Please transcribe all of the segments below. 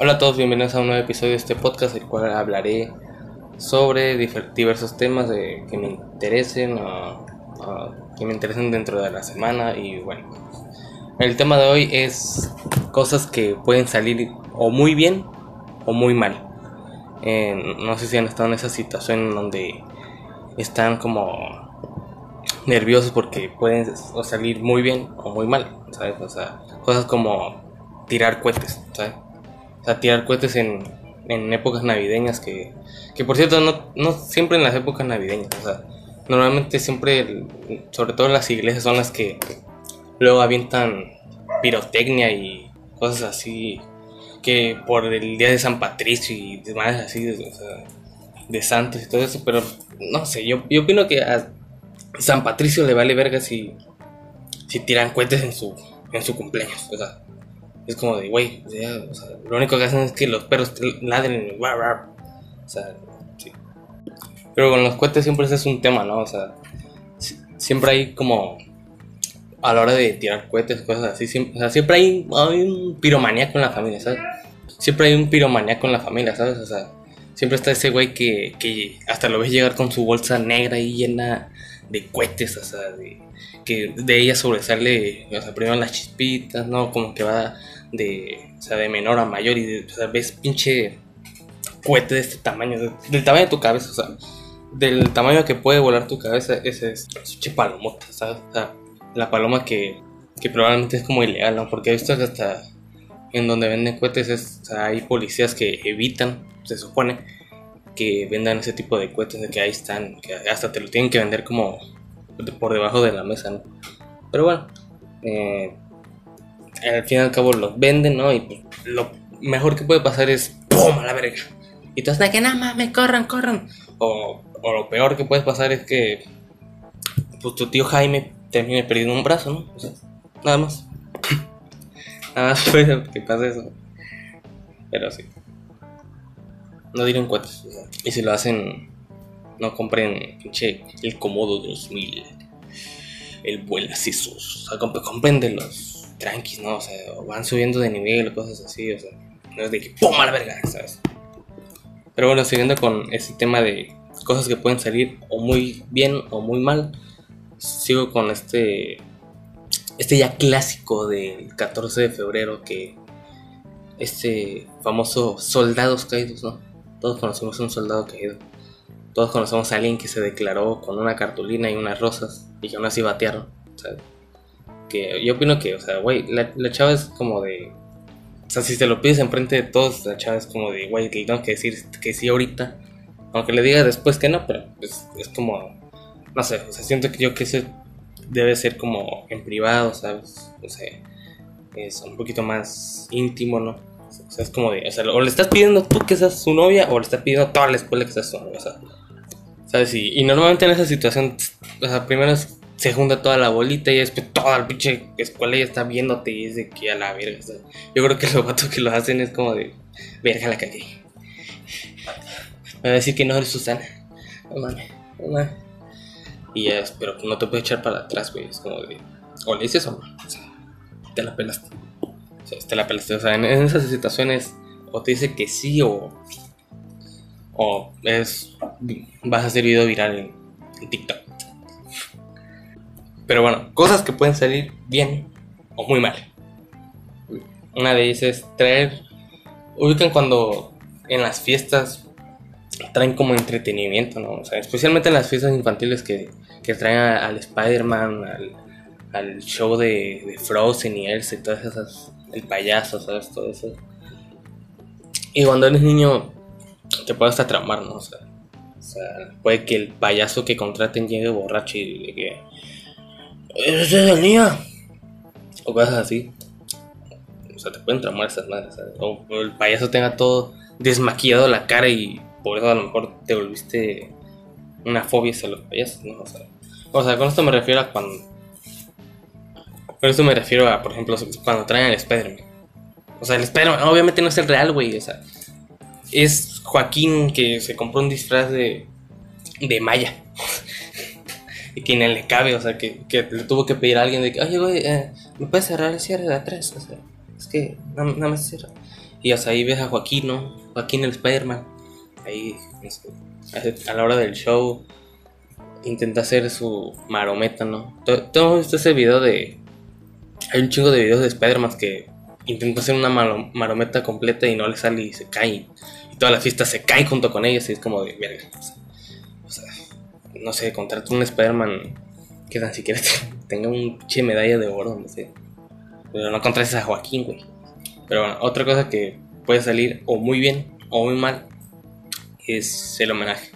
Hola a todos, bienvenidos a un nuevo episodio de este podcast, el cual hablaré sobre diversos temas de, que me interesen que me interesen dentro de la semana y bueno. El tema de hoy es cosas que pueden salir o muy bien o muy mal. no sé si han estado en esa situación donde están como nerviosos porque pueden salir muy bien o muy mal, ¿sabes? O sea, cosas como tirar cohetes, ¿sabes? Sea, tirar cohetes en, en épocas navideñas que, que por cierto, no, no siempre en las épocas navideñas, o sea, normalmente siempre, sobre todo las iglesias son las que luego avientan pirotecnia y cosas así que por el día de San Patricio y demás así, de, o sea, de santos y todo eso, pero no sé, yo, yo opino que a San Patricio le vale verga si, si tiran cohetes en su, en su cumpleaños, o sea, es como de, güey, lo único que hacen es que los perros ladren. O sea, sí. Pero con los cohetes siempre ese es un tema, ¿no? O sea, siempre hay como. A la hora de tirar cohetes, cosas así. Siempre, o sea, siempre hay, un piromaníaco en la familia, ¿sabes? Siempre hay un piromaníaco en la familia, ¿sabes? O sea, siempre está ese güey que, que hasta lo ves llegar con su bolsa negra y llena de cohetes, o sea, de, que de ella sobresale, o sea, primero las chispitas, ¿no? Como que va de, o sea, de menor a mayor y sea, ves pinche cohete de este tamaño, del tamaño de tu cabeza, o sea, del tamaño que puede volar tu cabeza, ese es pinche palomota, ¿sabes? O sea, la paloma que, que probablemente es como ilegal, ¿no? Porque he visto hasta en donde venden cohetes es, o sea, hay policías que evitan, se supone, que vendan ese tipo de cohetes, de que ahí están, que hasta te lo tienen que vender como por debajo de la mesa, ¿no? Pero bueno, eh, al fin y al cabo los venden, ¿no? Y lo mejor que puede pasar es ¡pum! a la verga. Y tú de que nada mames, corran, corran. O, o, lo peor que puede pasar es que pues tu tío Jaime termine perdiendo un brazo, ¿no? O sea, nada más. nada más puede que pase eso. Pero sí. No digan cuentas. y si lo hacen, no compren pinche el Comodo 2000. El vuela O sea, compren de los tranquis, ¿no? O sea, van subiendo de nivel, cosas así, o sea, no es de que ¡pum! a la verga, ¿sabes? Pero bueno, siguiendo con ese tema de cosas que pueden salir o muy bien o muy mal, sigo con este, este ya clásico del 14 de febrero que este famoso soldados caídos, ¿no? Todos conocemos a un soldado caído. Todos conocemos a alguien que se declaró con una cartulina y unas rosas y que aún así batearon, ¿sabes? que yo opino que, o sea, güey, la, chava es como de. O sea, si te lo pides enfrente de todos, la chava es como de, güey, le tengo que decir que sí ahorita. Aunque le diga después que no, pero pues, es como. No sé, o sea, siento que yo que ese debe ser como en privado, ¿sabes? O sea, es un poquito más íntimo, ¿no? O sea, es como de, o sea, o le estás pidiendo tú que seas su novia o le estás pidiendo a toda la escuela que seas su novia, o sea, ¿sabes? Y, y normalmente en esa situación, o sea, primero se junta toda la bolita y después toda la pinche escuela ya está viéndote y es de que a la verga. yo creo que los vatos que lo hacen es como de, verga la cagué. Me va a decir que no eres Susana. No mames, no mames. Y ya, pero no te puedes echar para atrás, güey. Es como de, o le dices o no. O sea, te la pelaste. Te la pelaste. O en, esas situaciones, o te dice que sí o. O es. Vas a hacer video viral en TikTok. Pero bueno, cosas que pueden salir bien o muy mal. Una de ellas es traer. Ubican cuando en las fiestas traen como entretenimiento, ¿no? O sea, especialmente en las fiestas infantiles que, que traen al Spider-Man, al, show de, Frozen y Elsa y todas esas. El payaso, ¿sabes? Todo eso. Y cuando eres niño, te puede hasta traumar, ¿no? O sea, o sea, puede que el payaso que contraten llegue borracho y que ese es el niño. O cosas así. O sea, te pueden tramar esas madres. O, el payaso tenga todo desmaquillado la cara y por eso a lo mejor te volviste una fobia hacia los payasos, ¿no? O sea, con esto me refiero a cuando. Con esto me refiero a, por ejemplo, cuando traen al Spider-Man. O sea, el Spider-Man obviamente no es el real, güey. O sea, es Joaquín que se compró un disfraz de, de Maya y que le cabe, o sea, que, que, le tuvo que pedir a alguien de que, oye, güey, eh, ¿me puedes cerrar el cierre de atrás? O sea, es que nada, más cierra. Y hasta ahí ves a Joaquín, ¿no? Joaquín el Spider-Man. Ahí, a la hora del show, intenta hacer su marometa, ¿no? Todo visto ese video de. Hay un chingo de videos de Spider-Man que intenta hacer una marometa completa y no le sale y se cae. Y toda la fiesta se cae junto con ellos y es como de. O sea, no sé, contrata un Spider-Man que tan siquiera tenga un che medalla de oro, no sé. Pero no contrates a Joaquín, güey. Pero bueno, otra cosa que puede salir o muy bien o muy mal es el homenaje.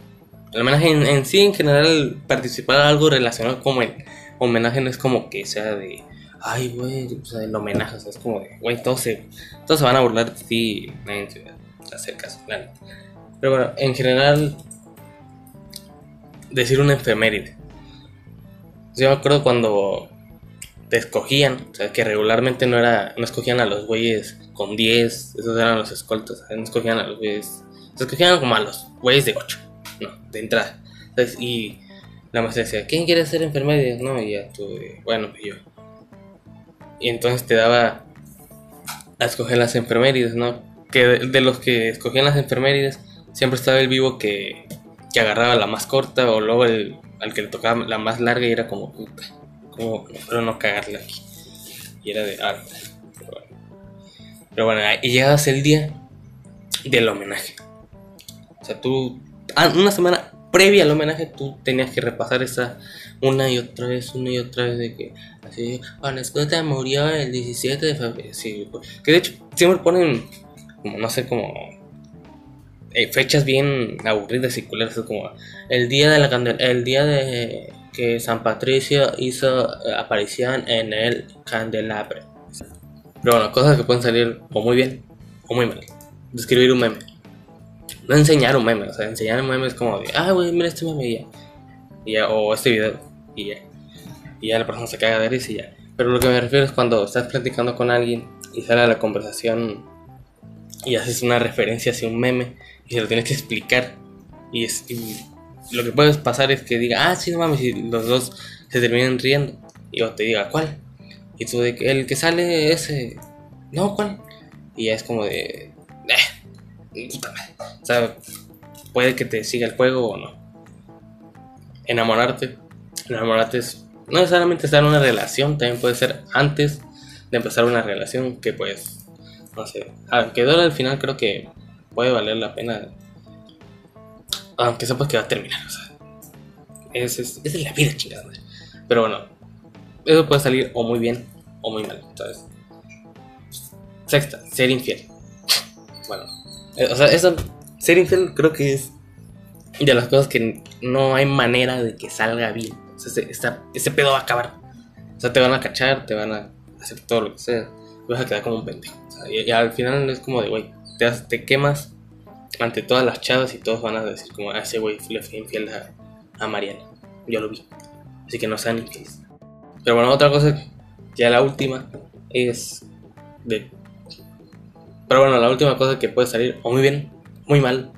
El homenaje en, sí, en general, participar en algo relacionado como el homenaje no es como que sea de, ay, güey, o sea, el homenaje, o sea, es como de, güey, todos se, todos se van a burlar de ti, nadie se va a hacer caso, claro. Pero bueno, en general, decir una enfermería. Yo me acuerdo cuando te escogían, o sea, que regularmente no era, no escogían a los güeyes con 10, esos eran los escoltas, no escogían a los güeyes, se escogían como a los güeyes de 8, no, de entrada. Y la maestra decía, ¿quién quiere ser enfermera? no, y ya tú, bueno, yo. Y entonces te daba a escoger las enfermerías, ¿no? Que de, los que escogían las enfermerías, siempre estaba el vivo que, que agarraba la más corta o luego el, al que le tocaba la más larga y era como, puta, como, espero no cagarle aquí. Y era de, ah, pero bueno. Pero bueno, y llegabas el día del homenaje. O sea, tú, ah, una semana previa al homenaje, tú tenías que repasar esa una y otra vez, una y otra vez de que, así, Juan Escota murió el 17 de febrero. Pues, que de hecho siempre ponen, como, no sé, como eh, fechas bien aburridas y culeras, como el día de la el día de que San Patricio hizo eh, aparición en el candelabro. Pero bueno, cosas que pueden salir o muy bien o muy mal. Describir un meme. No enseñar un meme, o sea, enseñar un meme es como de, ah, güey, mira este meme y ya. y. O este video y ya. Y ya la persona se caga de risa y ya. Pero lo que me refiero es cuando estás platicando con alguien y sale la conversación y haces una referencia hacia un meme y se lo tienes que explicar. Y, es, lo que puede pasar es que diga, ah, sí, no mames, y los dos se terminan riendo. Y yo te diga, ¿cuál? Y tú de el que sale ese, no, ¿cuál? Y ya es como de, eh, o sea, puede que te siga el juego o no. Enamorarte, enamorarte no necesariamente estar en una relación, también puede ser antes de empezar una relación que pues, no sé, aunque duele al final creo que puede valer la pena aunque sepas que va a terminar, o sea, es, es, es la vida chingada, pero bueno, eso puede salir o muy bien o muy mal, ¿sabes? Sexta, ser infiel. Bueno, o sea, eso, ser infiel creo que es de las cosas que no hay manera de que salga bien. O sea, ese, ese pedo va a acabar. O sea, te van a cachar, te van a hacer todo lo que sea. Vas a quedar como un pendejo. O sea, y, al final es como de, güey, te, te quemas ante todas las chavas y todos van a decir como, ah, ese güey le fue infiel a, a Mariana. Yo lo vi. Así que no sean infieles. Pero bueno, otra cosa, ya la última, es de... Pero bueno, la última cosa que puede salir o muy bien, muy mal,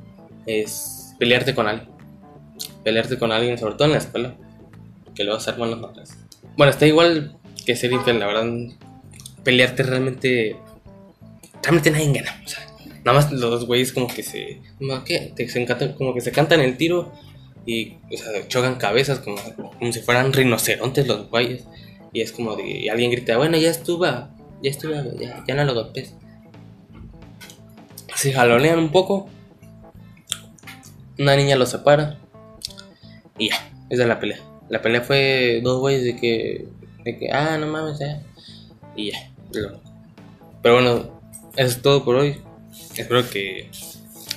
es pelearte con alguien. Pelearte con alguien, sobre todo en la escuela, que luego se arman las notas. Bueno, está igual que ser infiel, la verdad. Pelearte realmente... Realmente nadie gana. Nada más los güeyes como que se. ¿Qué? Se como que se cantan el tiro y o sea, chocan cabezas como, como si fueran rinocerontes los güeyes. Y es como de. Y alguien grita, bueno, ya estuvo, ya estuvo, ya, ya no lo golpes. Se jalonean un poco. Una niña los separa. Y ya, esa es la pelea. La pelea fue dos güeyes de que. De que, ah, no mames, ya. Y ya, Pero bueno, eso es todo por hoy. Espero que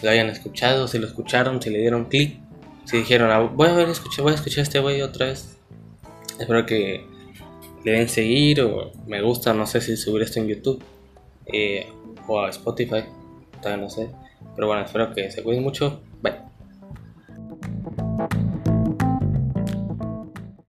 lo hayan escuchado, si lo escucharon, si le dieron clic, si dijeron, ah, voy a ver, escuché, voy a escuchar este güey otra vez. Espero que le den seguir o me gusta, no sé si subir esto en YouTube eh, o a Spotify, no sé. Pero bueno, espero que se cuiden mucho